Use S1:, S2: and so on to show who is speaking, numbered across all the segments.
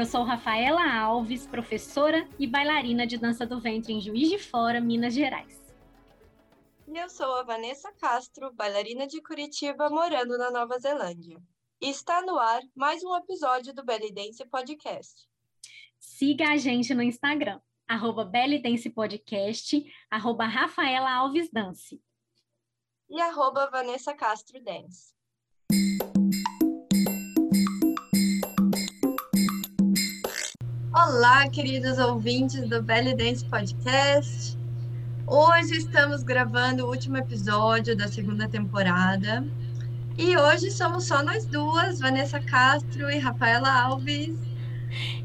S1: Eu sou Rafaela Alves, professora e bailarina de dança do ventre em Juiz de Fora, Minas Gerais.
S2: E eu sou a Vanessa Castro, bailarina de Curitiba, morando na Nova Zelândia. E está no ar mais um episódio do Belly Dance Podcast.
S1: Siga a gente no Instagram, arroba Belly Dance Podcast, arroba Rafaela Alves Dance.
S2: E arroba Vanessa Castro Dance. Olá, queridos ouvintes do Belly Dance Podcast. Hoje estamos gravando o último episódio da segunda temporada. E hoje somos só nós duas, Vanessa Castro e Rafaela Alves.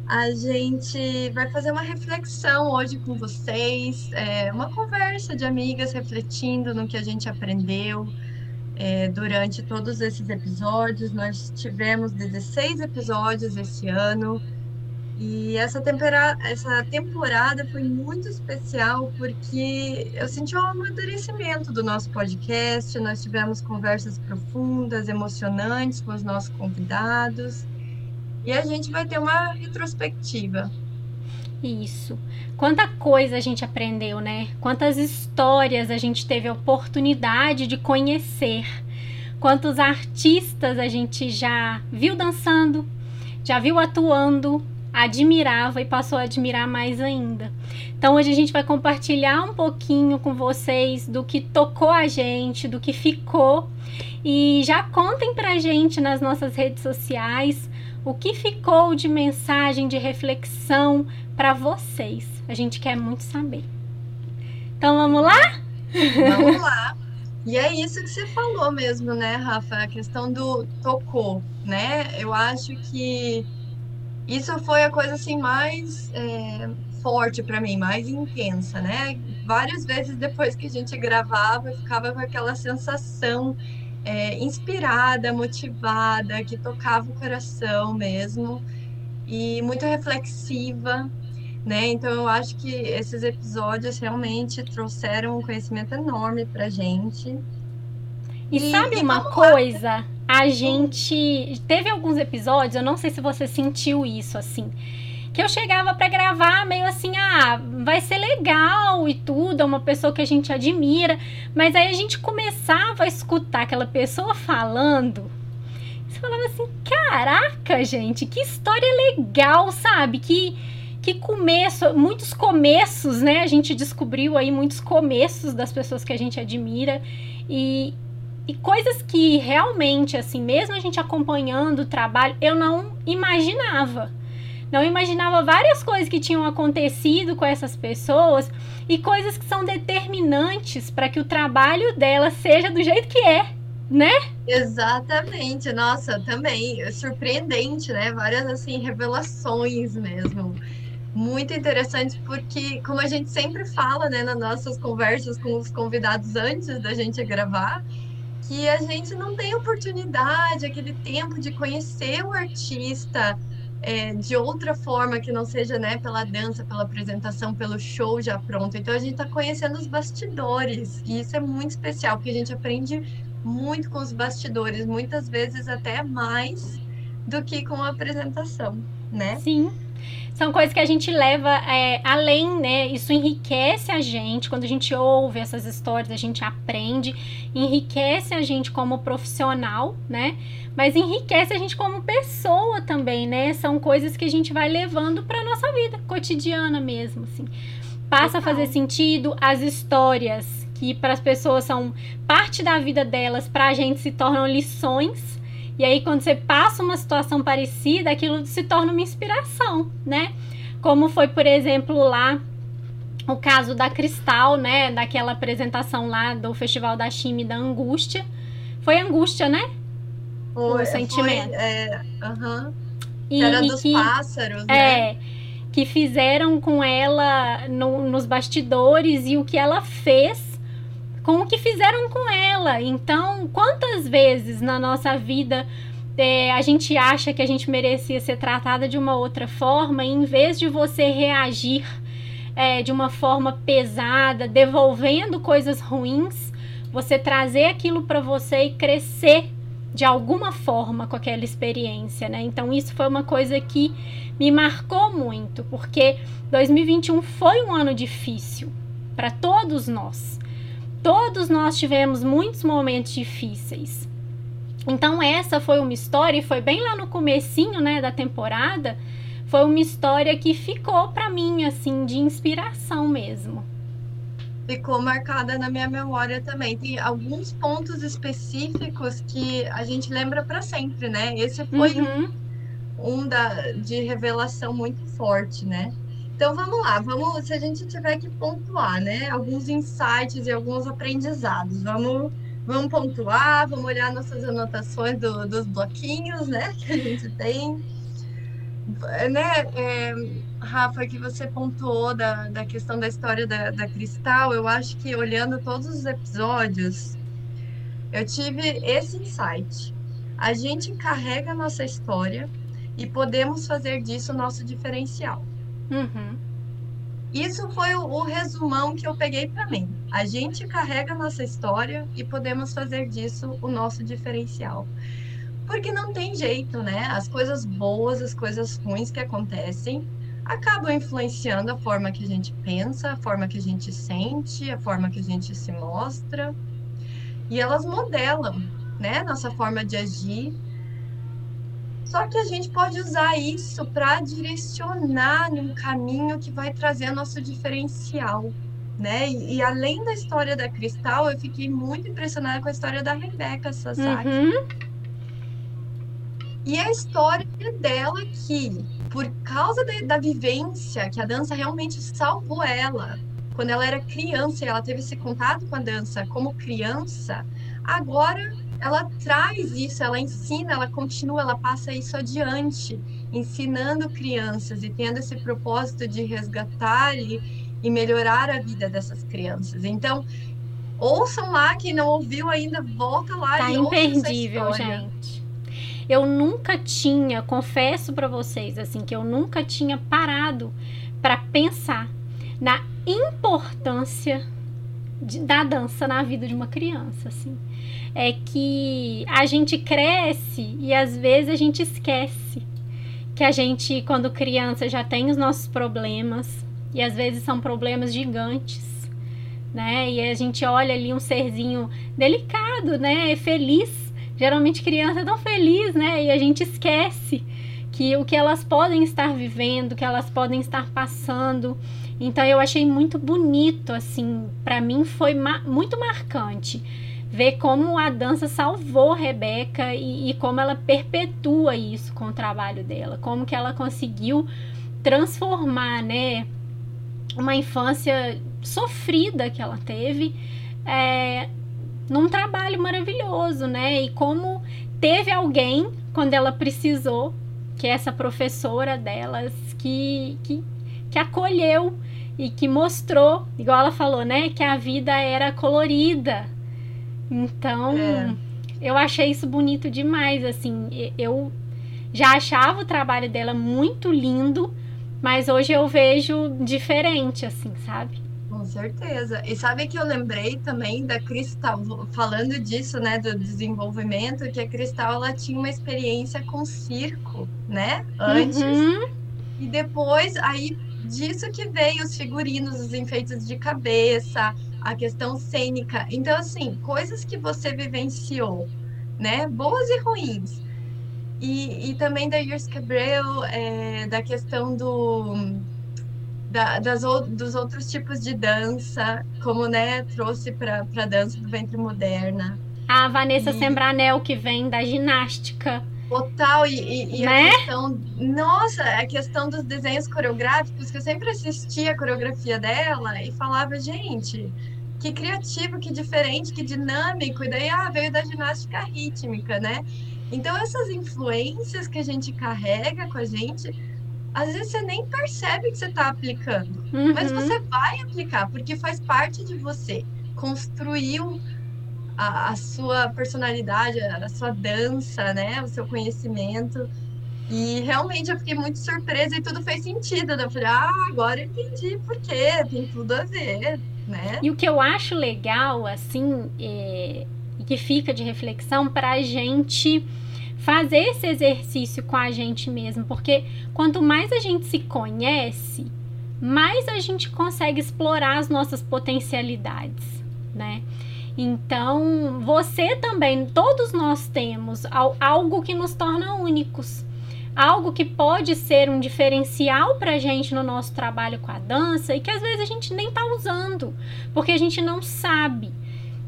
S2: A gente vai fazer uma reflexão hoje com vocês, é, uma conversa de amigas refletindo no que a gente aprendeu é, durante todos esses episódios. Nós tivemos 16 episódios esse ano e essa, tempera... essa temporada foi muito especial porque eu senti um amadurecimento do nosso podcast. Nós tivemos conversas profundas, emocionantes com os nossos convidados. E a gente vai ter uma retrospectiva.
S1: Isso. Quanta coisa a gente aprendeu, né? Quantas histórias a gente teve a oportunidade de conhecer. Quantos artistas a gente já viu dançando, já viu atuando, admirava e passou a admirar mais ainda. Então hoje a gente vai compartilhar um pouquinho com vocês do que tocou a gente, do que ficou e já contem pra gente nas nossas redes sociais o que ficou de mensagem de reflexão para vocês. A gente quer muito saber. Então vamos lá?
S2: Vamos lá. E é isso que você falou mesmo, né, Rafa? A questão do tocou, né? Eu acho que isso foi a coisa assim mais é, forte para mim, mais intensa, né? Várias vezes depois que a gente gravava, eu ficava com aquela sensação é, inspirada, motivada, que tocava o coração mesmo e muito reflexiva, né? Então eu acho que esses episódios realmente trouxeram um conhecimento enorme para gente.
S1: E, e sabe uma coisa? Lá a gente teve alguns episódios, eu não sei se você sentiu isso assim, que eu chegava para gravar meio assim, ah, vai ser legal e tudo, é uma pessoa que a gente admira, mas aí a gente começava a escutar aquela pessoa falando, você falava assim, caraca, gente, que história legal, sabe? Que que começo, muitos começos, né? A gente descobriu aí muitos começos das pessoas que a gente admira e, e coisas que realmente, assim, mesmo a gente acompanhando o trabalho, eu não imaginava. Não imaginava várias coisas que tinham acontecido com essas pessoas e coisas que são determinantes para que o trabalho dela seja do jeito que é, né?
S2: Exatamente. Nossa, também surpreendente, né? Várias assim revelações mesmo. Muito interessante porque como a gente sempre fala, né, nas nossas conversas com os convidados antes da gente gravar, que a gente não tem oportunidade, aquele tempo de conhecer o artista é, de outra forma que não seja né, pela dança, pela apresentação, pelo show já pronto. Então a gente está conhecendo os bastidores e isso é muito especial porque a gente aprende muito com os bastidores, muitas vezes até mais do que com a apresentação, né?
S1: Sim são coisas que a gente leva é, além, né? Isso enriquece a gente. Quando a gente ouve essas histórias, a gente aprende, enriquece a gente como profissional, né? Mas enriquece a gente como pessoa também, né? São coisas que a gente vai levando para nossa vida cotidiana mesmo, assim. Passa a fazer sentido as histórias que para as pessoas são parte da vida delas, para a gente se tornam lições e aí, quando você passa uma situação parecida, aquilo se torna uma inspiração, né? Como foi, por exemplo, lá o caso da Cristal, né? Daquela apresentação lá do Festival da Chime da Angústia. Foi angústia, né?
S2: Foi, o sentimento. Foi, é, uh -huh. e, Era e dos que, pássaros, né?
S1: É, que fizeram com ela no, nos bastidores e o que ela fez com o que fizeram com ela. Então, quantas vezes na nossa vida é, a gente acha que a gente merecia ser tratada de uma outra forma, e em vez de você reagir é, de uma forma pesada, devolvendo coisas ruins, você trazer aquilo para você e crescer de alguma forma com aquela experiência, né? Então isso foi uma coisa que me marcou muito, porque 2021 foi um ano difícil para todos nós. Todos nós tivemos muitos momentos difíceis. Então essa foi uma história e foi bem lá no comecinho, né, da temporada, foi uma história que ficou para mim assim de inspiração mesmo
S2: ficou marcada na minha memória também. Tem alguns pontos específicos que a gente lembra para sempre, né? Esse foi uhum. um, um da, de revelação muito forte, né? Então vamos lá, vamos, se a gente tiver que pontuar, né? Alguns insights e alguns aprendizados. Vamos, vamos pontuar, vamos olhar nossas anotações do, dos bloquinhos, né? Que a gente tem. Né? É, Rafa, que você pontuou da, da questão da história da, da Cristal, eu acho que olhando todos os episódios, eu tive esse insight. A gente carrega a nossa história e podemos fazer disso nosso diferencial. Uhum. Isso foi o, o, resumão que eu peguei para mim. A gente carrega a nossa história e podemos fazer disso o nosso diferencial. Porque não tem jeito, né? As coisas boas, as coisas ruins que acontecem, acabam influenciando a forma que a gente pensa, a forma que a gente sente, a forma que a gente se mostra. E elas modelam, né, nossa forma de agir. Só que a gente pode usar isso para direcionar num caminho que vai trazer nosso diferencial, né? E, e, além da história da Cristal, eu fiquei muito impressionada com a história da Rebeca Sasaki. Uhum. E a história dela que por causa de, da vivência que a dança realmente salvou ela. Quando ela era criança e ela teve esse contato com a dança como criança, agora ela traz isso, ela ensina, ela continua, ela passa isso adiante, ensinando crianças e tendo esse propósito de resgatar e, e melhorar a vida dessas crianças. Então, ouçam lá, quem não ouviu ainda, volta lá
S1: tá
S2: e
S1: ouça imperdível, gente eu nunca tinha, confesso para vocês assim, que eu nunca tinha parado para pensar na importância de, da dança na vida de uma criança, assim. É que a gente cresce e às vezes a gente esquece que a gente, quando criança, já tem os nossos problemas e às vezes são problemas gigantes, né? E a gente olha ali um serzinho delicado, né? Feliz geralmente criança é tão feliz, né? E a gente esquece que o que elas podem estar vivendo, que elas podem estar passando. Então eu achei muito bonito, assim, para mim foi ma muito marcante ver como a dança salvou Rebeca e, e, como ela perpetua isso com o trabalho dela, como que ela conseguiu transformar, né, uma infância sofrida que ela teve é, num trabalho maravilhoso, né? E como teve alguém quando ela precisou, que é essa professora delas, que, que, que acolheu e que mostrou, igual ela falou, né? Que a vida era colorida. Então, é. eu achei isso bonito demais, assim. Eu já achava o trabalho dela muito lindo, mas hoje eu vejo diferente, assim, sabe?
S2: Com certeza. E sabe que eu lembrei também da Cristal, falando disso, né, do desenvolvimento, que a Cristal ela tinha uma experiência com circo, né, antes. Uhum. E depois, aí disso que veio os figurinos, os enfeites de cabeça, a questão cênica. Então, assim, coisas que você vivenciou, né, boas e ruins. E, e também da Yurs Cabrel, é, da questão do da, das, dos outros tipos de dança, como né, trouxe para a dança do ventre moderna.
S1: A Vanessa e... Sembranel, que vem da ginástica.
S2: Total, e, e, né? a questão, nossa, a questão dos desenhos coreográficos, que eu sempre assistia a coreografia dela e falava, gente, que criativo, que diferente, que dinâmico, e daí ah, veio da ginástica rítmica, né? Então, essas influências que a gente carrega com a gente, às vezes você nem percebe que você está aplicando, uhum. mas você vai aplicar, porque faz parte de você. Construiu a, a, sua personalidade, a sua dança, né? O seu conhecimento. E realmente eu fiquei muito surpresa e tudo fez sentido. Eu falei, ah, agora eu entendi por quê, tem tudo a ver, né?
S1: E o que eu acho legal, assim, é, que fica de reflexão para a gente fazer esse exercício com a gente mesmo, porque quanto mais a gente se conhece, mais a gente consegue explorar as nossas potencialidades, né? Então, você também, todos nós temos algo que nos torna únicos, algo que pode ser um diferencial para a gente no nosso trabalho com a dança e que às vezes a gente nem está usando, porque a gente não sabe.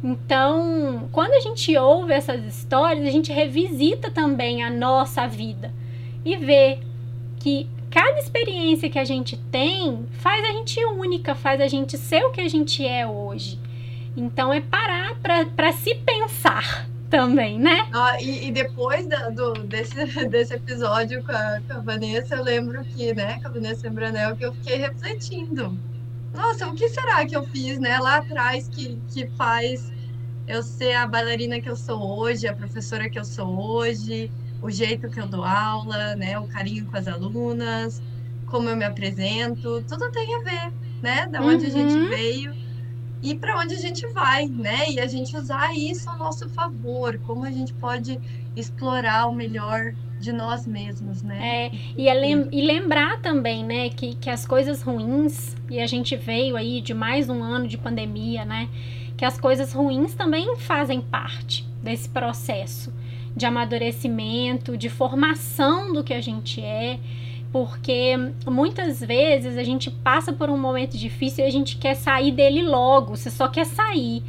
S1: Então, quando a gente ouve essas histórias, a gente revisita também a nossa vida e vê que cada experiência que a gente tem faz a gente única, faz a gente ser o que a gente é hoje. Então, é parar para se pensar também, né?
S2: Ah, e, e, depois da, do, desse, desse episódio com a, com a, Vanessa, eu lembro que, né, com a Vanessa Embranel, que eu fiquei refletindo nossa, o que será que eu fiz, né, lá atrás que, que faz eu ser a bailarina que eu sou hoje, a professora que eu sou hoje, o jeito que eu dou aula, né, o carinho com as alunas, como eu me apresento, tudo tem a ver, né, da onde uhum. a gente uhum. veio e para onde a gente vai, né, e a gente usar isso ao nosso favor, como a gente pode explorar o melhor de nós mesmos, né?
S1: É, e, é lem e lembrar também, né, que, que as coisas ruins, e a gente veio aí de mais um ano de pandemia, né, que as coisas ruins também fazem parte desse processo de amadurecimento, de formação do que a gente é, porque muitas vezes a gente passa por um momento difícil e a gente quer sair dele logo, você só quer sair.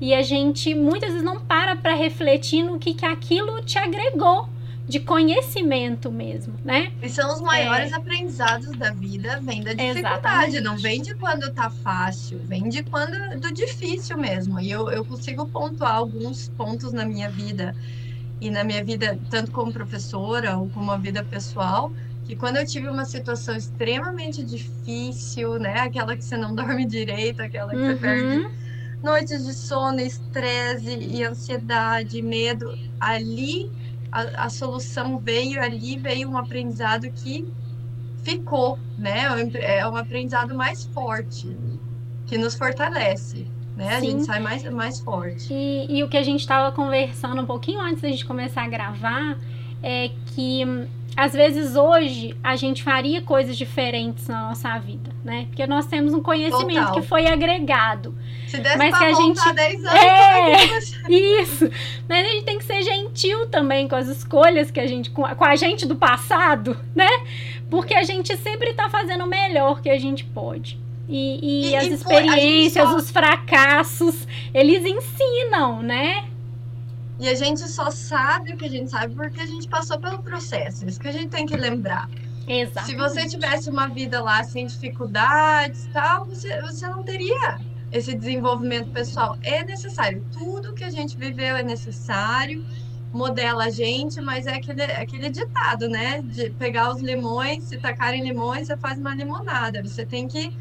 S1: E a gente muitas vezes não para para refletir no que, que aquilo te agregou de conhecimento mesmo, né?
S2: E são os maiores é. aprendizados da vida, vem da dificuldade, Exatamente. não vem de quando tá fácil, vem de quando do difícil mesmo. E eu, eu consigo pontuar alguns pontos na minha vida e na minha vida, tanto como professora ou como a vida pessoal, que quando eu tive uma situação extremamente difícil, né, aquela que você não dorme direito, aquela que uhum. você perde noites de sono, estresse e ansiedade, medo, ali a, a solução veio ali, veio um aprendizado que ficou, né? É um aprendizado mais forte, que nos fortalece. Né? A gente sai mais, mais forte.
S1: E, e o que a gente estava conversando um pouquinho antes da gente começar a gravar é que às vezes hoje a gente faria coisas diferentes na nossa vida, né? Porque nós temos um conhecimento Total. que foi agregado.
S2: Se desse mas que a gente 10 anos,
S1: é isso. Mas a gente tem que ser gentil também com as escolhas que a gente com a, com a gente do passado, né? Porque a gente sempre está fazendo o melhor que a gente pode. E, e, e as e experiências, só... os fracassos, eles ensinam, né?
S2: E a gente só sabe o que a gente sabe porque a gente passou pelo processo. Isso que a gente tem que lembrar.
S1: Exato.
S2: Se você tivesse uma vida lá sem dificuldades tal, você, você não teria esse desenvolvimento pessoal. É necessário. Tudo que a gente viveu é necessário, modela a gente, mas é aquele, aquele ditado, né? De pegar os limões, se tacarem limões, você faz uma limonada. Você tem que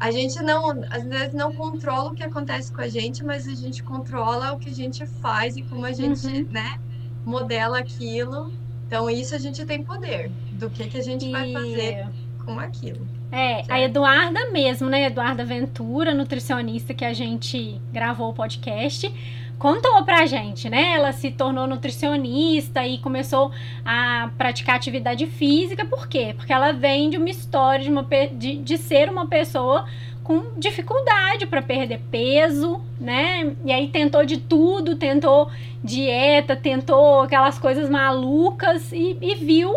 S2: a gente não, às vezes não controla o que acontece com a gente, mas a gente controla o que a gente faz e como a gente, uhum. né, modela aquilo. Então isso a gente tem poder do que que a gente e... vai fazer com aquilo.
S1: É, certo? a Eduarda mesmo, né? Eduarda Ventura, nutricionista que a gente gravou o podcast, contou pra gente, né? Ela se tornou nutricionista e começou a praticar atividade física, por quê? Porque ela vem de uma história de, uma, de, de ser uma pessoa com dificuldade para perder peso, né? E aí tentou de tudo, tentou dieta, tentou aquelas coisas malucas e, e viu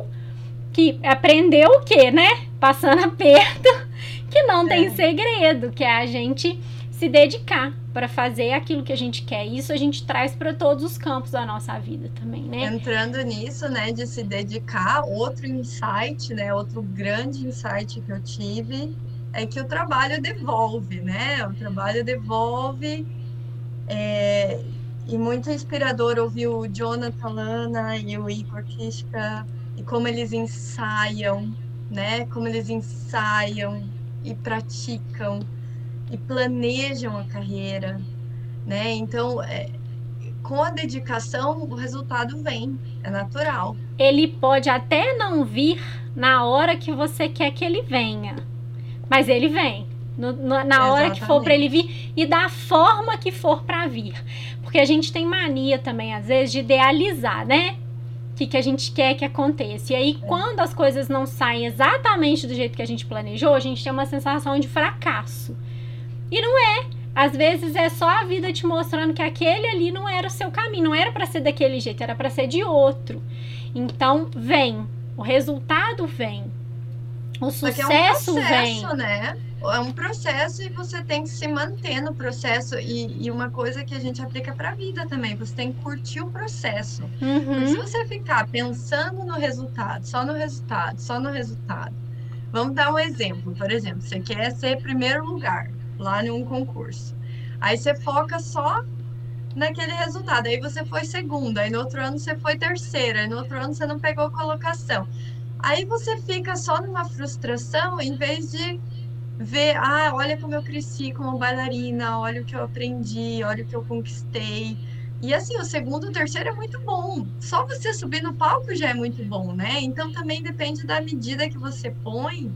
S1: que aprendeu o quê, né? Passando aperto, que não é. tem segredo, que é a gente se dedicar para fazer aquilo que a gente quer. Isso a gente traz para todos os campos da nossa vida também, né?
S2: Entrando nisso, né, de se dedicar, outro insight, né, outro grande insight que eu tive é que o trabalho devolve, né? O trabalho devolve. É, e muito inspirador ouvir o Jonathan Lana e o Igor Kishka e como eles ensaiam, né? Como eles ensaiam e praticam e planejam a carreira, né? Então, é, com a dedicação, o resultado vem, é natural.
S1: Ele pode até não vir na hora que você quer que ele venha, mas ele vem. No, no, na hora que for para ele vir e da forma que for para vir. Porque a gente tem mania também, às vezes, de idealizar, né? O que, que a gente quer que aconteça. E aí, é. quando as coisas não saem exatamente do jeito que a gente planejou, a gente tem uma sensação de fracasso. E não é. Às vezes é só a vida te mostrando que aquele ali não era o seu caminho, não era para ser daquele jeito, era para ser de outro. Então, vem, o resultado vem. O sucesso é um processo,
S2: vem. né? É um processo e você tem que se manter no processo. E, e uma coisa que a gente aplica para a vida também, você tem que curtir o processo. Uhum. Se você ficar pensando no resultado, só no resultado, só no resultado. Vamos dar um exemplo. Por exemplo, você quer ser primeiro lugar lá em um concurso. Aí você foca só naquele resultado. Aí você foi segunda, aí no outro ano você foi terceira, aí no outro ano você não pegou colocação. Aí você fica só numa frustração em vez de ver, ah, olha como eu cresci como bailarina, olha o que eu aprendi, olha o que eu conquistei. E assim, o segundo, o terceiro é muito bom. Só você subir no palco já é muito bom, né? Então também depende da medida que você põe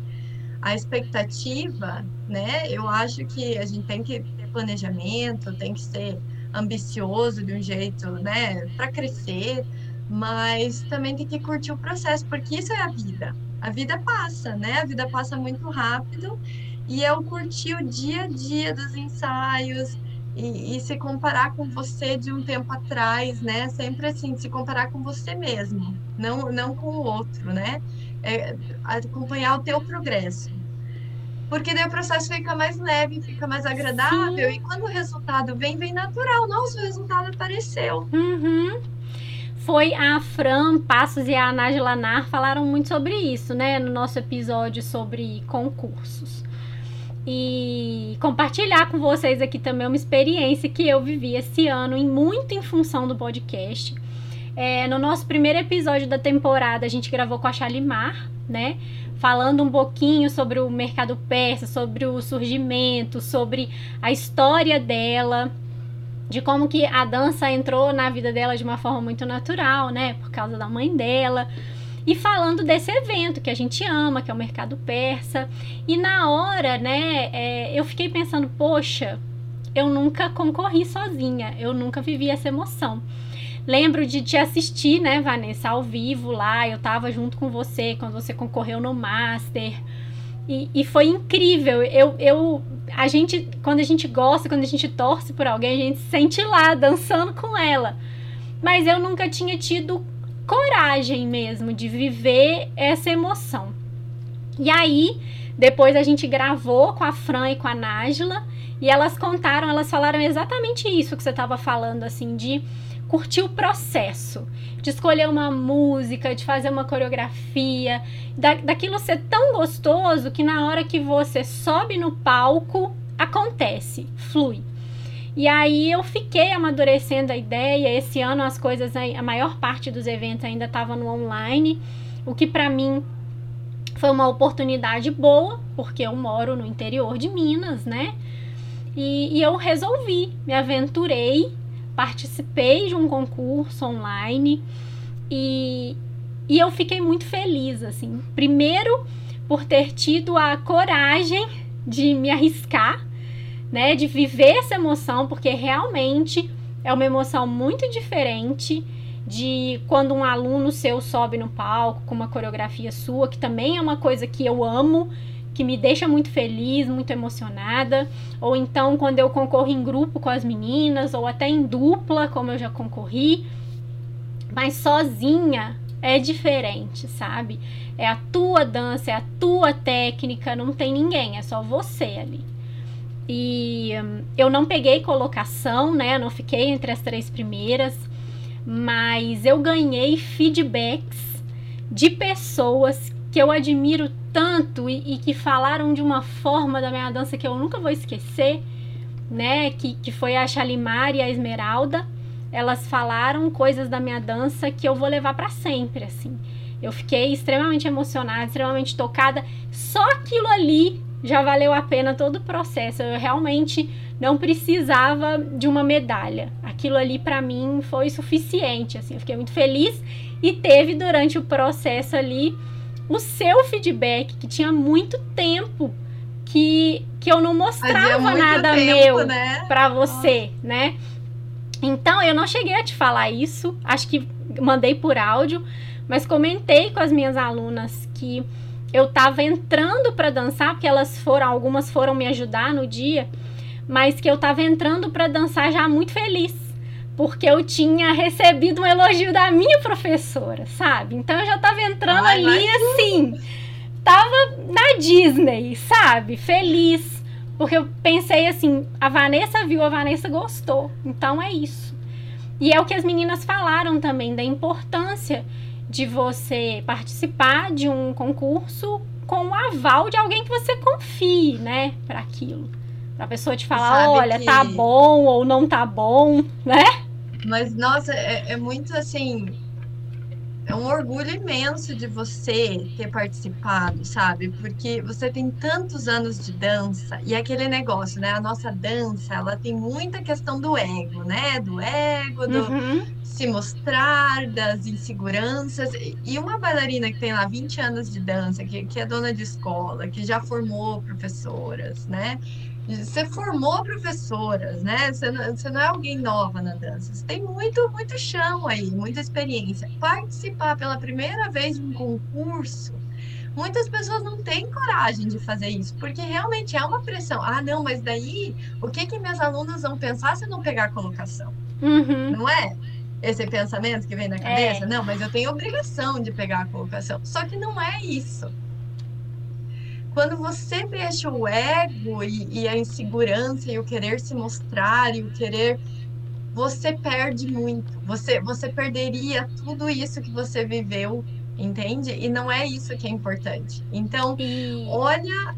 S2: a expectativa, né? Eu acho que a gente tem que ter planejamento, tem que ser ambicioso de um jeito, né, para crescer, mas também tem que curtir o processo, porque isso é a vida. A vida passa, né? A vida passa muito rápido e eu curti o dia a dia dos ensaios e, e, se comparar com você de um tempo atrás, né? Sempre assim, se comparar com você mesmo, não, não com o outro, né? É, acompanhar o teu progresso. Porque daí o processo fica mais leve, fica mais agradável. Sim. E quando o resultado vem, vem natural. Nossa, o resultado apareceu.
S1: Uhum. Foi a Fran Passos e a Nájila Nar falaram muito sobre isso, né? No nosso episódio sobre concursos. E compartilhar com vocês aqui também uma experiência que eu vivi esse ano, em muito em função do podcast. É, no nosso primeiro episódio da temporada, a gente gravou com a Shalimar, né? falando um pouquinho sobre o mercado persa, sobre o surgimento, sobre a história dela, de como que a dança entrou na vida dela de uma forma muito natural, né, por causa da mãe dela. E falando desse evento que a gente ama, que é o mercado persa. E na hora, né, é, eu fiquei pensando, poxa, eu nunca concorri sozinha, eu nunca vivi essa emoção. Lembro de te assistir, né, Vanessa, ao vivo lá. Eu tava junto com você quando você concorreu no Master. E, e, foi incrível. Eu, eu, a gente, quando a gente gosta, quando a gente torce por alguém, a gente se sente lá dançando com ela. Mas eu nunca tinha tido coragem mesmo de viver essa emoção. E aí, depois a gente gravou com a Fran e com a Nájila e elas contaram, elas falaram exatamente isso que você estava falando, assim, de curtir o processo, de escolher uma música, de fazer uma coreografia, da, daquilo ser tão gostoso que na hora que você sobe no palco, acontece, flui. E aí eu fiquei amadurecendo a ideia. Esse ano as coisas, a maior parte dos eventos ainda estava no online, o que para mim foi uma oportunidade boa, porque eu moro no interior de Minas, né? E, e eu resolvi, me aventurei participei de um concurso online e, e eu fiquei muito feliz, assim. Primeiro, por ter tido a coragem de me arriscar, né, de viver essa emoção, porque realmente é uma emoção muito diferente de quando um aluno seu sobe no palco com uma coreografia sua, que também é uma coisa que eu amo que me deixa muito feliz, muito emocionada, ou então quando eu concorro em grupo com as meninas, ou até em dupla, como eu já concorri, mas sozinha é diferente, sabe? É a tua dança, é a tua técnica, não tem ninguém, é só você ali. E hum, eu não peguei colocação, né? Não fiquei entre as três primeiras, mas eu ganhei feedbacks de pessoas que eu admiro tanto e, e, que falaram de uma forma da minha dança que eu nunca vou esquecer, né? Que, que foi a Shalimar e a Esmeralda. Elas falaram coisas da minha dança que eu vou levar para sempre, assim. Eu fiquei extremamente emocionada, extremamente tocada. Só aquilo ali já valeu a pena todo o processo. Eu realmente não precisava de uma medalha. Aquilo ali para mim foi suficiente, assim. Eu fiquei muito feliz e teve durante o processo ali o seu feedback, que tinha muito tempo que, que eu não mostrava nada tempo, meu né? para você, né? Então, eu não cheguei a te falar isso, acho que mandei por áudio, mas comentei com as minhas alunas que eu estava entrando para dançar, porque elas foram, algumas foram me ajudar no dia, mas que eu estava entrando para dançar já muito feliz, porque eu tinha recebido um elogio da minha professora, sabe? Então eu já estava entrando Ai, ali mas... assim, tava na Disney, sabe? Feliz. Porque eu pensei assim, a Vanessa viu, a Vanessa gostou. Então é isso. E é o que as meninas falaram também da importância de você participar de um concurso com o aval de alguém que você confie, né, para aquilo. Pra pessoa te falar, olha, que... tá bom ou não tá bom, né?
S2: Mas, nossa, é, é muito assim é um orgulho imenso de você ter participado, sabe? Porque você tem tantos anos de dança e aquele negócio, né? A nossa dança, ela tem muita questão do ego, né? Do ego, do uhum. se mostrar, das inseguranças. E uma bailarina que tem lá 20 anos de dança, que, que é dona de escola, que já formou professoras, né? Você formou professoras, né? Você não, você não, é alguém nova na dança. Você tem muito, muito chão aí, muita experiência. Participar pela primeira vez de um concurso, muitas pessoas não têm coragem de fazer isso, porque realmente é uma pressão. Ah, não, mas daí o que que minhas alunas vão pensar se não pegar a colocação? Uhum. Não é? Esse pensamento que vem na cabeça? É. Não, mas eu tenho obrigação de pegar a colocação. Só que não é isso quando você deixa o ego e, e, a insegurança e o querer se mostrar e o querer você perde muito. Você você perderia tudo isso que você viveu entende? E não é isso que é importante. Então olha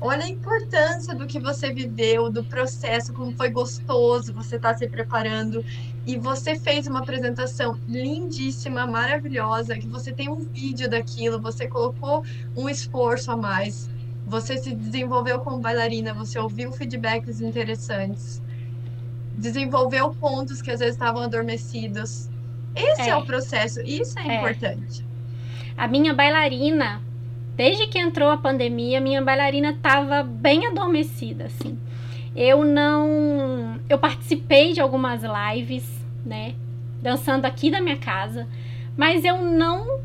S2: olha a importância do que você viveu do processo como foi gostoso você está se preparando. E você fez uma apresentação lindíssima, maravilhosa, que você tem um vídeo daquilo, você colocou um esforço a mais, você se desenvolveu como bailarina, você ouviu feedbacks interessantes, desenvolveu pontos que às vezes estavam adormecidos. Esse é, é. o processo, isso é, é. importante.
S1: A minha bailarina, desde que entrou a pandemia, minha bailarina estava bem adormecida, assim. Eu não. Eu participei de algumas lives né? Dançando aqui da minha casa, mas eu não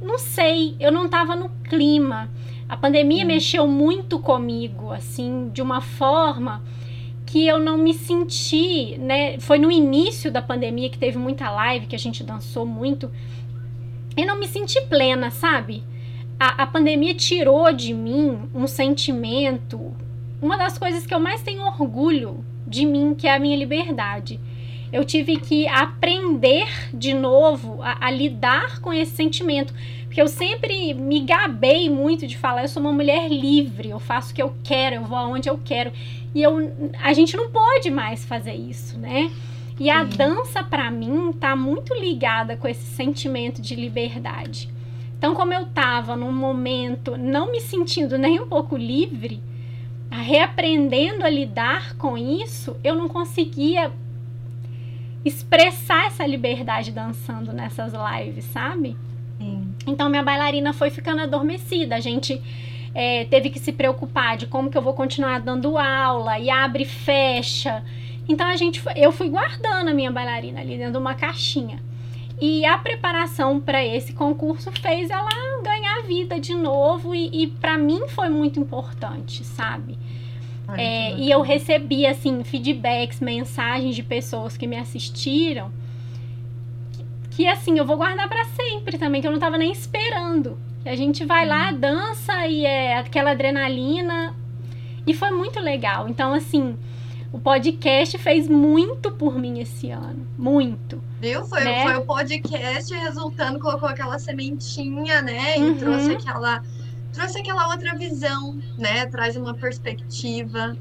S1: não sei, eu não tava no clima. A pandemia hum. mexeu muito comigo, assim, de uma forma que eu não me senti, né? Foi no início da pandemia que teve muita live, que a gente dançou muito. Eu não me senti plena, sabe? A, a pandemia tirou de mim um sentimento, uma das coisas que eu mais tenho orgulho de mim, que é a minha liberdade eu tive que aprender de novo a, a, lidar com esse sentimento. Porque eu sempre me gabei muito de falar, eu sou uma mulher livre, eu faço o que eu quero, eu vou aonde eu quero. E eu, a gente não pode mais fazer isso, né? E a dança, para mim, tá muito ligada com esse sentimento de liberdade. Então, como eu tava num momento não me sentindo nem um pouco livre, reaprendendo a lidar com isso, eu não conseguia expressar essa liberdade dançando nessas lives, sabe? Sim. Então minha bailarina foi ficando adormecida. A gente é, teve que se preocupar de como que eu vou continuar dando aula e abre e fecha. Então a gente, eu fui guardando a minha bailarina ali dentro de uma caixinha. E a preparação para esse concurso fez ela ganhar vida de novo e, e para mim foi muito importante, sabe? É, e eu recebi, assim, feedbacks, mensagens de pessoas que me assistiram. Que, assim, eu vou guardar para sempre também, que eu não tava nem esperando. A gente vai lá, dança e é aquela adrenalina. E foi muito legal. Então, assim, o podcast fez muito por mim esse ano. Muito.
S2: Viu? Foi, né? foi o podcast resultando, colocou aquela sementinha, né? E uhum. trouxe aquela trouxe aquela outra visão, né? Traz uma perspectiva.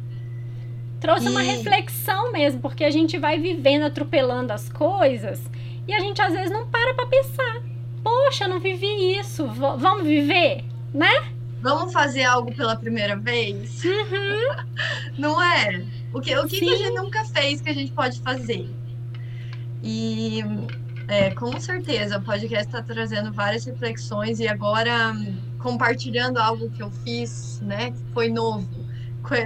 S1: Trouxe e... uma reflexão mesmo, porque a gente vai vivendo, atropelando as coisas e a gente às vezes não para para pensar. Poxa, eu não vivi isso, v vamos viver, né?
S2: Vamos fazer algo pela primeira vez? Uhum. não é? O que, o que, que a gente nunca fez que a gente pode fazer? E é, com certeza o podcast está trazendo várias reflexões e agora compartilhando algo que eu fiz, né? Que foi novo,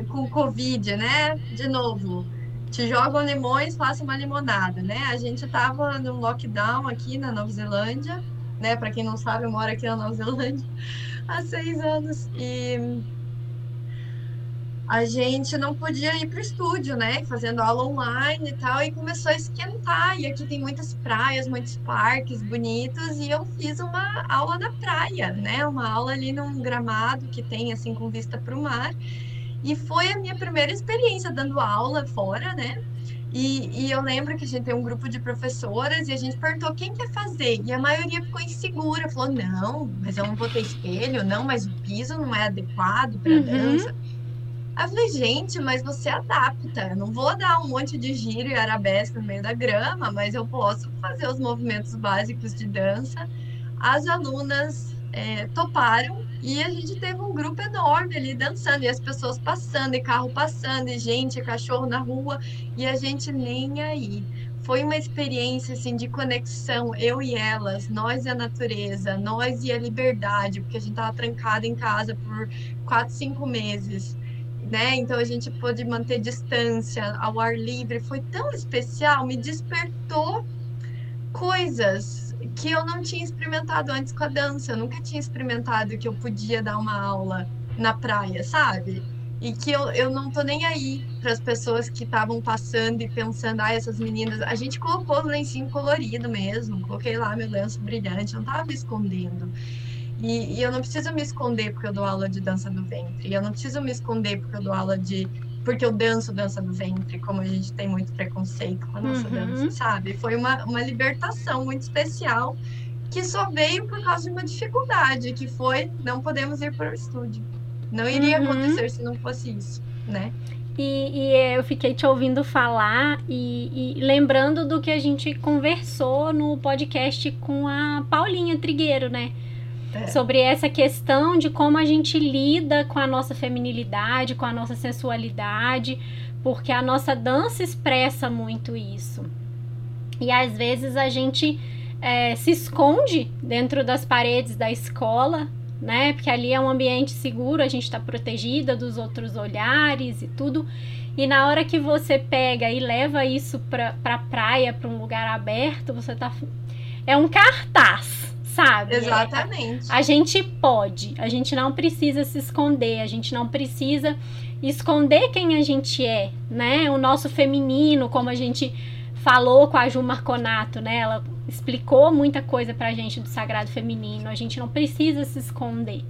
S2: com o Covid, né? De novo. te jogam limões, faça uma limonada, né? A gente estava no lockdown aqui na Nova Zelândia, né? Para quem não sabe, eu moro aqui na Nova Zelândia há seis anos e a gente não podia ir para o estúdio, né? Fazendo aula online e tal, e começou a esquentar. E aqui tem muitas praias, muitos parques bonitos, e eu fiz uma aula na praia, né? Uma aula ali num gramado que tem, assim, com vista para o mar. E foi a minha primeira experiência dando aula fora, né? E, e, eu lembro que a gente tem um grupo de professoras e a gente perguntou quem quer fazer. E a maioria ficou insegura, falou: não, mas eu não vou ter espelho, não, mas o piso não é adequado para uhum. dança. Aí eu falei, gente, mas você adapta. Eu não vou dar um monte de giro e arabesque no meio da grama, mas eu posso fazer os movimentos básicos de dança. As alunas é, toparam e a gente teve um grupo enorme ali dançando, e as pessoas passando, e carro passando, e gente, e cachorro na rua, e a gente nem aí. Foi uma experiência assim de conexão, eu e elas, nós e a natureza, nós e a liberdade, porque a gente estava trancada em casa por quatro, cinco meses né? Então a gente pôde manter distância ao ar livre, foi tão especial, me despertou coisas que eu não tinha experimentado antes com a dança. Eu nunca tinha experimentado que eu podia dar uma aula na praia, sabe? E que eu, eu não tô nem aí para as pessoas que estavam passando e pensando, ah, essas meninas. A gente colocou o lencinho colorido mesmo, coloquei lá meu lenço brilhante, não tava me escondendo. E, e, eu não preciso me esconder porque eu dou aula de dança do ventre. Eu não preciso me esconder porque eu dou aula de. Porque eu danço dança do ventre, como a gente tem muito preconceito com a nossa uhum. dança, sabe? Foi uma, uma libertação muito especial que só veio por causa de uma dificuldade, que foi não podemos ir para o estúdio. Não iria uhum. acontecer se não fosse isso, né?
S1: E, e, eu fiquei te ouvindo falar e, e, lembrando do que a gente conversou no podcast com a Paulinha Trigueiro, né? É. Sobre essa questão de como a gente lida com a nossa feminilidade, com a nossa sensualidade, porque a nossa dança expressa muito isso. E às vezes a gente é, se esconde dentro das paredes da escola, né? Porque ali é um ambiente seguro, a gente está protegida dos outros olhares e tudo. E na hora que você pega e leva isso para pra praia, para um lugar aberto, você tá. É um cartaz sabe?
S2: Exatamente.
S1: A, a, gente pode, a gente não precisa se esconder, a gente não precisa esconder quem a gente é, né? O nosso feminino, como a gente falou com a Ju Marconato, né? Ela explicou muita coisa pra gente do sagrado feminino, a gente não precisa se esconder.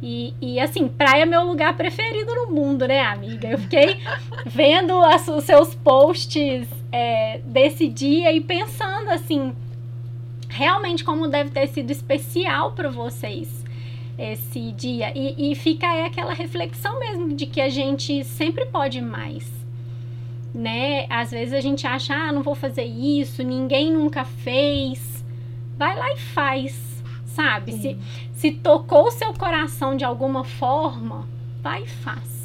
S1: E, e assim, praia é meu lugar preferido no mundo, né, amiga? Eu fiquei vendo as, os seus posts é, desse dia e pensando assim, realmente como deve ter sido especial para vocês esse dia. E, e fica aí aquela reflexão mesmo de que a gente sempre pode mais. Né? Às vezes a gente acha, ah, não vou fazer isso, ninguém nunca fez. Vai lá e faz, sabe? Se, se tocou o seu coração de alguma forma, vai e faz.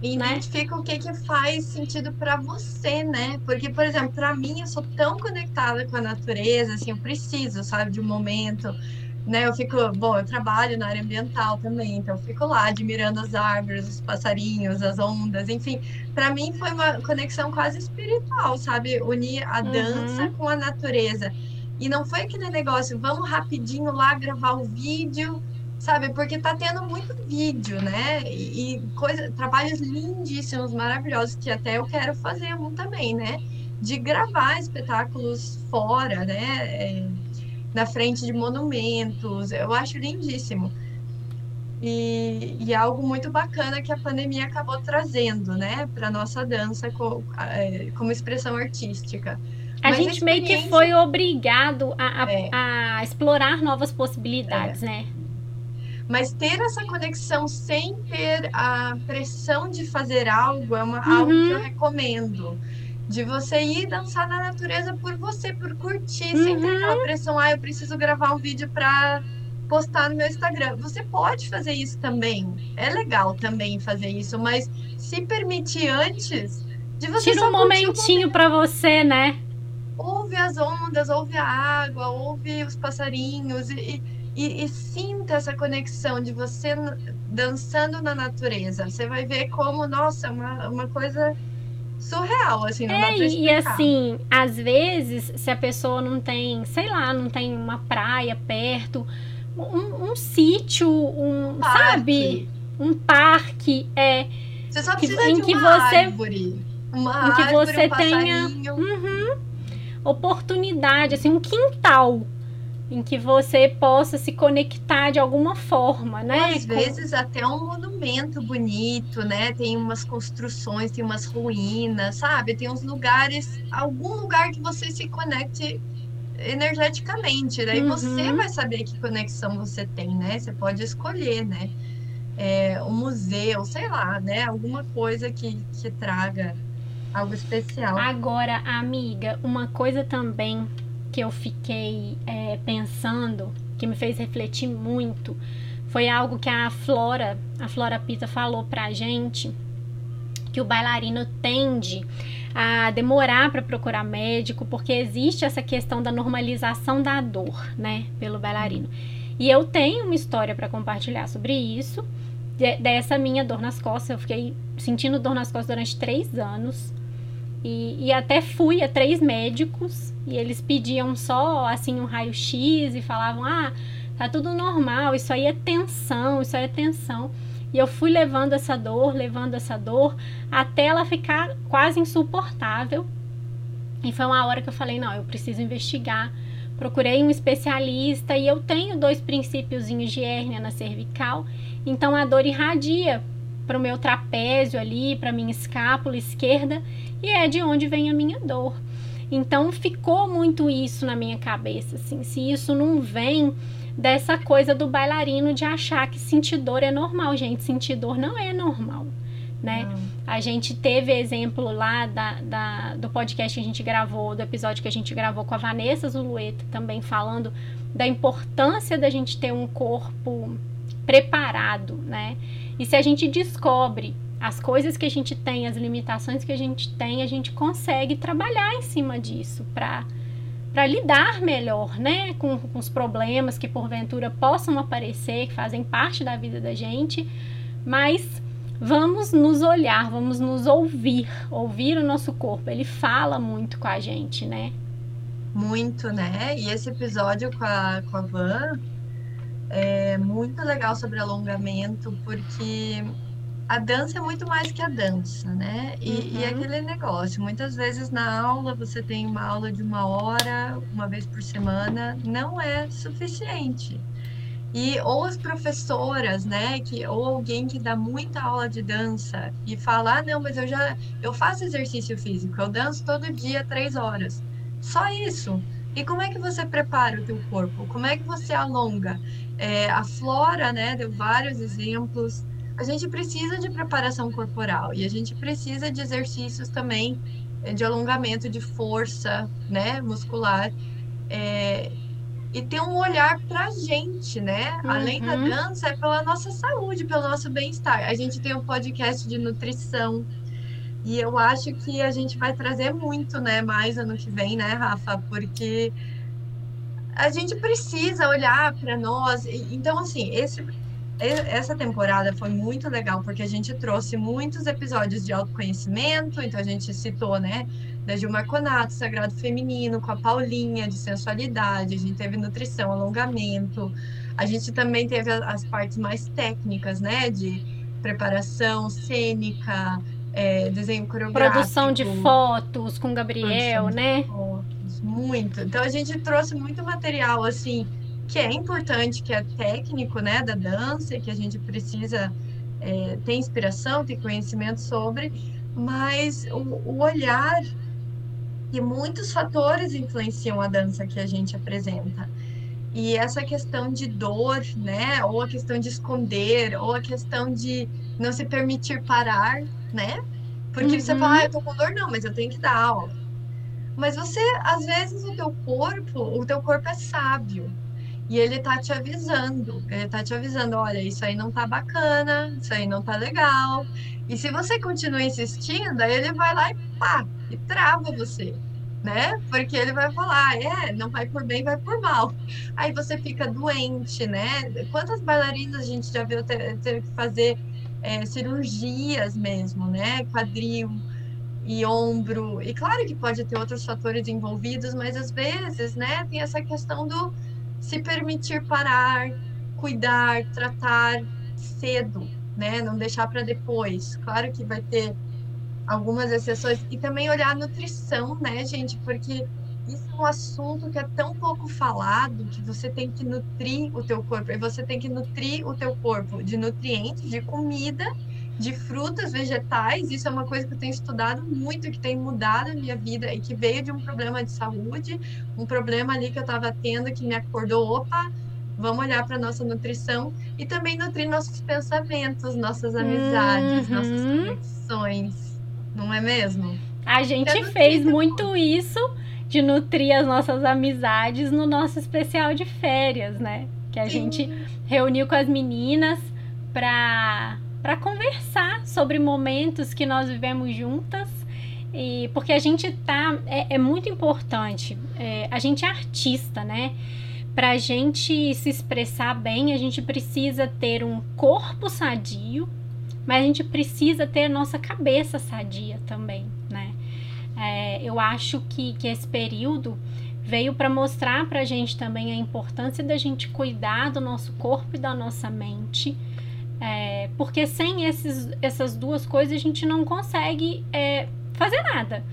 S2: E né? identifica o que, que faz sentido para você, né? Porque, por exemplo, para mim, eu sou tão conectada com a natureza, assim, eu preciso, sabe, de um momento, né? Eu fico, bom, eu trabalho na área ambiental também, então eu fico lá admirando as árvores, os passarinhos, as ondas, enfim. Para mim foi uma conexão quase espiritual, sabe? Unir a dança uhum. com a natureza. E não foi aquele negócio, vamos rapidinho lá gravar o vídeo sabe? Porque tá tendo muito vídeo, né? E, e coisa, trabalhos lindíssimos, maravilhosos, que até eu quero fazer um também, né? De gravar espetáculos fora, né? É, na frente de monumentos, eu acho lindíssimo. E, e, algo muito bacana que a pandemia acabou trazendo, né, para nossa dança com, é, como expressão artística.
S1: A Mas gente a meio que foi obrigado a, a, é. a explorar novas possibilidades, é. né?
S2: Mas ter essa conexão sem ter a pressão de fazer algo é uma, uhum. algo que eu recomendo. De você ir dançar na natureza por você, por curtir, uhum. sem ter aquela uhum. pressão, ah, eu preciso gravar um vídeo para postar no meu Instagram. Você pode fazer isso também. É legal também fazer isso, mas se permitir antes de você
S1: Tira um momentinho para você, né?
S2: Ouve as ondas, ouve a água, ouve os passarinhos e, e, e, sinta essa conexão de você dançando na natureza. Você vai ver como, nossa, uma, uma coisa surreal, assim, não
S1: é,
S2: dá pra explicar.
S1: E assim, às vezes, se a pessoa não tem, sei lá, não tem uma praia perto, um, um sítio, um,
S2: Parque.
S1: sabe? Um parque, é.
S2: Você só
S1: que-
S2: precisa
S1: em
S2: de
S1: que
S2: uma
S1: você-
S2: árvore. Uma
S1: em que
S2: árvore,
S1: você
S2: um
S1: tenha-. Uhum. Oportunidade, assim, um quintal em que você possa se conectar de alguma forma, né?
S2: Às vezes até um monumento bonito, né? Tem umas construções, tem umas ruínas, sabe? Tem uns lugares, algum lugar que você se conecte energeticamente. Daí
S1: Uhum.
S2: você vai saber que conexão você tem, né? Você pode escolher, né? É, um museu, sei lá, né? Alguma coisa que, que traga algo especial.
S1: Agora, amiga, uma coisa também que eu fiquei é, pensando, que me fez refletir muito, foi algo que a Flora, a Flora Pita falou pra gente, que o bailarino tende a demorar para procurar médico, porque existe essa questão da normalização da dor, né, pelo bailarino. E eu tenho uma história para compartilhar sobre isso, de- dessa minha dor nas costas. Eu fiquei sentindo dor nas costas durante três anos. E, e até fui a três médicos e eles pediam só assim um raio-x e falavam: ah, tá tudo normal, isso aí é tensão, isso aí é tensão. E eu fui levando essa dor, levando essa dor, até ela ficar quase insuportável. E foi uma hora que eu falei: não, eu preciso investigar. Procurei um especialista e eu tenho dois princípiozinhos de hérnia na cervical, então a dor irradia para o meu trapézio ali, para minha escápula esquerda, e é de onde vem a minha dor. Então ficou muito isso na minha cabeça, assim, se isso não vem dessa coisa do bailarino de achar que sentir dor é normal, gente, sentir dor não é normal, né?
S2: Não.
S1: A gente teve exemplo lá da, da- do podcast que a gente gravou, do episódio que a gente gravou com a Vanessa Zulueta, também falando da importância da gente ter um corpo preparado, né? E se a gente descobre as coisas que a gente tem, as limitações que a gente tem, a gente consegue trabalhar em cima disso para para lidar melhor, né, com, com os problemas que porventura possam aparecer, que fazem parte da vida da gente, mas vamos nos olhar, vamos nos ouvir, ouvir o nosso corpo. Ele fala muito com a gente, né?
S2: Muito, né? E esse episódio com a, com a Van é muito legal sobre alongamento, porque a dança é muito mais que a dança, né? E, e
S1: Uhum.
S2: aquele negócio, muitas vezes na aula você tem uma aula de uma hora, uma vez por semana, não é suficiente. E ou as professoras, né, que ou alguém que dá muita aula de dança e fala, ah, não, mas eu já eu faço exercício físico, eu danço todo dia três horas. Só isso. E como é que você prepara o teu corpo? Como é que você alonga? É, a Flora, né, deu vários exemplos. A gente precisa de preparação corporal e a gente precisa de exercícios também eh, de alongamento de força, né, muscular. É, e ter um olhar pra gente, né? Além da
S1: Uhum.
S2: dança, é pela nossa saúde, pelo nosso bem-estar. A gente tem um podcast de nutrição. E eu acho que a gente vai trazer muito, né, mais ano que vem, né, Rafa? Porque a gente precisa olhar para nós. Então, assim, esse, essa temporada foi muito legal, porque a gente trouxe muitos episódios de autoconhecimento. Então, a gente citou, né, da Gilmar Conato, Sagrado Feminino, com a Paulinha, de sensualidade. A gente teve nutrição, alongamento. A gente também teve as partes mais técnicas, né, de preparação cênica, é, desenho coreográfico.
S1: Produção de fotos com Gabriel, né?
S2: fotos, muito. Então a gente trouxe muito material assim que é importante, que é técnico, né, da dança, e que a gente precisa é, ter inspiração, ter conhecimento sobre, mas o, o olhar e muitos fatores influenciam a dança que a gente apresenta. E essa questão de dor, né, ou a questão de esconder, ou a questão de não se permitir parar, né? Porque você
S1: Uhum.
S2: fala, ah, eu tô com dor, não, mas eu tenho que dar aula. Mas você, às vezes, o teu corpo, o teu corpo é sábio. E ele tá te avisando. Ele tá te avisando, olha, isso aí não tá bacana, isso aí não tá legal. E se você continua insistindo, aí ele vai lá e pá, e trava você, né? Porque ele vai falar, é, não vai por bem, vai por mal. Aí você fica doente, né? Quantas bailarinas a gente já viu ter, ter que fazer é, cirurgias mesmo, né? Quadril. e ombro. E claro que pode ter outros fatores envolvidos, mas às vezes, né, tem essa questão do se permitir parar, cuidar, tratar cedo, né? Não deixar para depois. Claro que vai ter algumas exceções e também olhar a nutrição, né, gente? Porque isso é um assunto que é tão pouco falado que você tem que nutrir o teu corpo e você tem que nutrir o teu corpo de nutrientes, de comida de frutas, vegetais. Isso é uma coisa que eu tenho estudado muito, que tem mudado a minha vida e que veio de um problema de saúde, um problema ali que eu estava tendo que me acordou, opa, vamos olhar para nossa nutrição e também nutrir nossos pensamentos, nossas amizades, uhum. nossas conexões, não é mesmo?
S1: A gente fez muito isso de nutrir as nossas amizades no nosso especial de férias, né? Que a Sim. gente reuniu com as meninas para para conversar sobre momentos que nós vivemos juntas. E porque a gente tá. É, é muito importante. É, a gente é artista, né? Para a gente se expressar bem, a gente precisa ter um corpo sadio, mas a gente precisa ter a nossa cabeça sadia também, né? É, eu acho que, que esse período veio para mostrar para a gente também a importância da gente cuidar do nosso corpo e da nossa mente é, porque sem esses, essas duas coisas a gente não consegue é, fazer nada.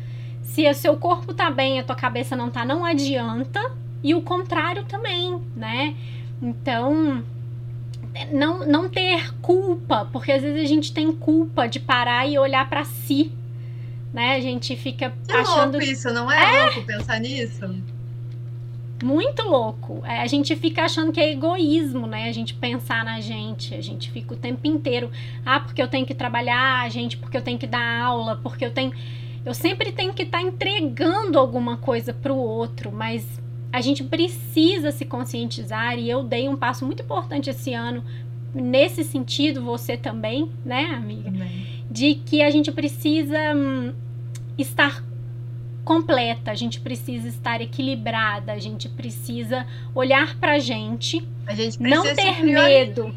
S1: Se o seu corpo tá bem, a tua cabeça não tá, não adianta. E o contrário também, né? Então, não, não ter culpa, porque às vezes a gente tem culpa de parar e olhar para si, né? A gente fica
S2: que
S1: achando
S2: louco isso, não é, é louco pensar nisso?
S1: muito louco. É, a gente fica achando que é egoísmo, né? A gente pensar na gente. A gente fica o tempo inteiro. Ah, porque eu tenho que trabalhar, gente, porque eu tenho que dar aula, porque eu tenho. Eu sempre tenho que estar tá entregando alguma coisa para o outro, mas a gente precisa se conscientizar e eu dei um passo muito importante esse ano nesse sentido, você também, né, amiga? Também. De que a gente precisa hum, estar completa, a gente precisa estar equilibrada, a gente precisa olhar pra gente,
S2: gente
S1: não ter medo.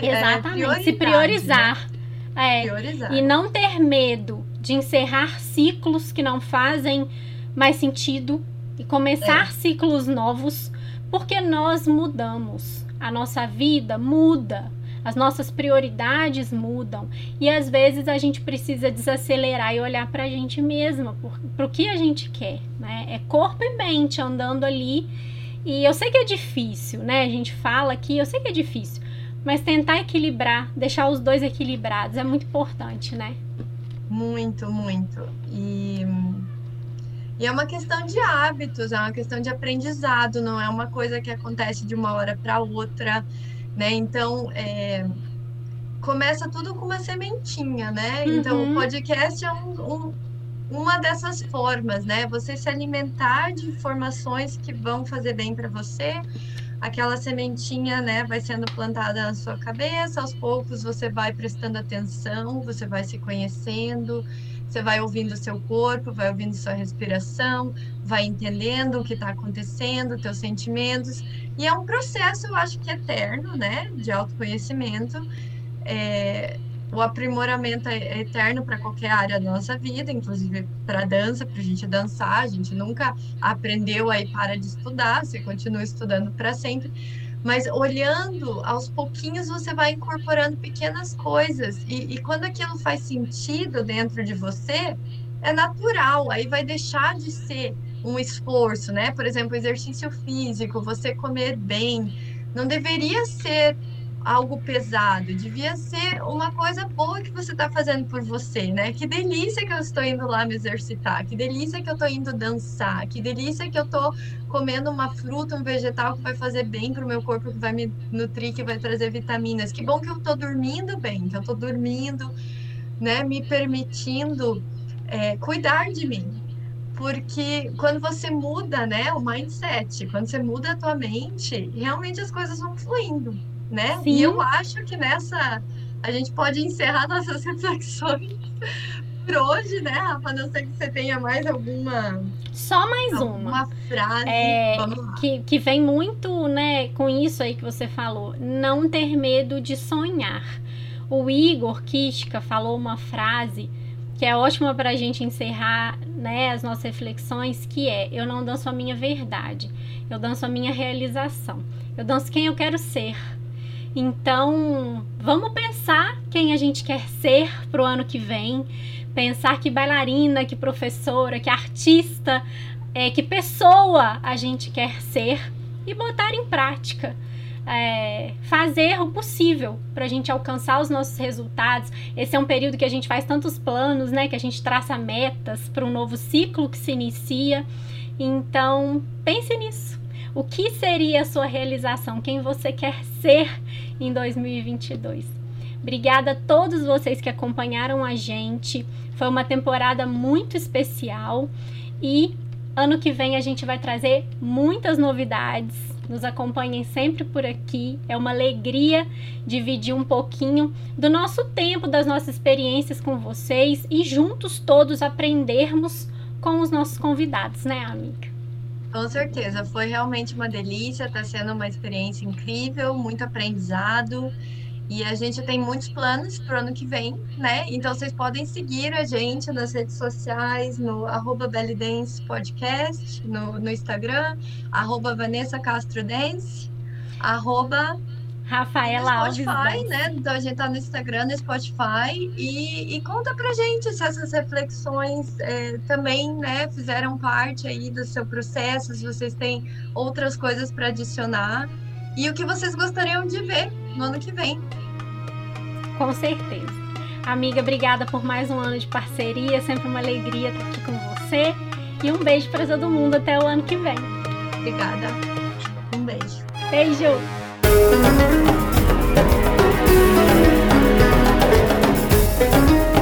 S2: É,
S1: Exatamente, se priorizar.
S2: Né? É, priorizar.
S1: E não ter medo de encerrar ciclos que não fazem mais sentido e começar é. ciclos novos, porque nós mudamos. A nossa vida muda as nossas prioridades mudam e às vezes a gente precisa desacelerar e olhar para a gente mesma, para o que a gente quer, né? É corpo e mente andando ali. E eu sei que é difícil, né? A gente fala aqui, eu sei que é difícil, mas tentar equilibrar, deixar os dois equilibrados é muito importante, né?
S2: Muito, muito. E, e é uma questão de hábitos, é uma questão de aprendizado, não é uma coisa que acontece de uma hora para outra né? Então, é, começa tudo com uma sementinha, né? Uhum. Então, o uhum. podcast é um, um, uma dessas formas, né? Você se alimentar de informações que vão fazer bem para você. Aquela sementinha, né, vai sendo plantada na sua cabeça, aos poucos você vai prestando atenção, você vai se conhecendo, você vai ouvindo o seu corpo, vai ouvindo sua respiração, vai entendendo o que está acontecendo, teus sentimentos, e é um processo, eu acho que eterno, né, de autoconhecimento. É, o aprimoramento é eterno para qualquer área da nossa vida, inclusive para dança, para a gente dançar. A gente nunca aprendeu aí para de estudar, você continua estudando para sempre. Mas olhando aos pouquinhos, você vai incorporando pequenas coisas. E, e quando aquilo faz sentido dentro de você, é natural. Aí vai deixar de ser um esforço, né? Por exemplo, exercício físico, você comer bem, não deveria ser algo pesado, devia ser uma coisa boa que você está fazendo por você, né? Que delícia que eu estou indo lá me exercitar, que delícia que eu estou indo dançar, que delícia que eu estou comendo uma fruta, um vegetal que vai fazer bem para o meu corpo, que vai me nutrir, que vai trazer vitaminas. Que bom que eu estou dormindo bem, que eu estou dormindo, né? Me permitindo é, cuidar de mim, porque quando você muda, né, o mindset, quando você muda a tua mente, realmente as coisas vão fluindo, né? Sim. E eu acho que nessa a gente pode encerrar nossas reflexões por hoje, né, Rafa? A não ser que você tenha mais alguma.
S1: Só mais
S2: alguma
S1: uma.
S2: frase.
S1: É, que, que vem muito, né, com isso aí que você falou. Não ter medo de sonhar. O Igor Kishka falou uma frase que é ótima para a gente encerrar né, as nossas reflexões, que é eu não danço a minha verdade, eu danço a minha realização, eu danço quem eu quero ser. Então, vamos pensar quem a gente quer ser pro ano que vem, pensar que bailarina, que professora, que artista, é, que pessoa a gente quer ser e botar em prática. É, fazer o possível para a gente alcançar os nossos resultados. Esse é um período que a gente faz tantos planos, né? Que a gente traça metas para um novo ciclo que se inicia. Então, pense nisso. O que seria a sua realização? Quem você quer ser em 2022? Obrigada a todos vocês que acompanharam a gente. Foi uma temporada muito especial e ano que vem a gente vai trazer muitas novidades. Nos acompanhem sempre por aqui. É uma alegria dividir um pouquinho do nosso tempo, das nossas experiências com vocês e juntos todos aprendermos com os nossos convidados, né, amiga?
S2: Com certeza, foi realmente uma delícia, está sendo uma experiência incrível, muito aprendizado. E a gente tem muitos planos para o ano que vem, né? Então vocês podem seguir a gente nas redes sociais, no arroba Podcast, no, no Instagram, arroba Vanessa Castro Dance, arroba
S1: Rafaela Alves.
S2: Spotify, né? Então a gente tá no Instagram, no Spotify e, e conta pra gente se essas reflexões é, também, né, fizeram parte aí do seu processo, se vocês têm outras coisas para adicionar e o que vocês gostariam de ver no ano que vem.
S1: Com certeza. Amiga, obrigada por mais um ano de parceria, sempre uma alegria estar aqui com você e um beijo para todo mundo até o ano que vem.
S2: Obrigada. Um beijo.
S1: Beijo. Thank you.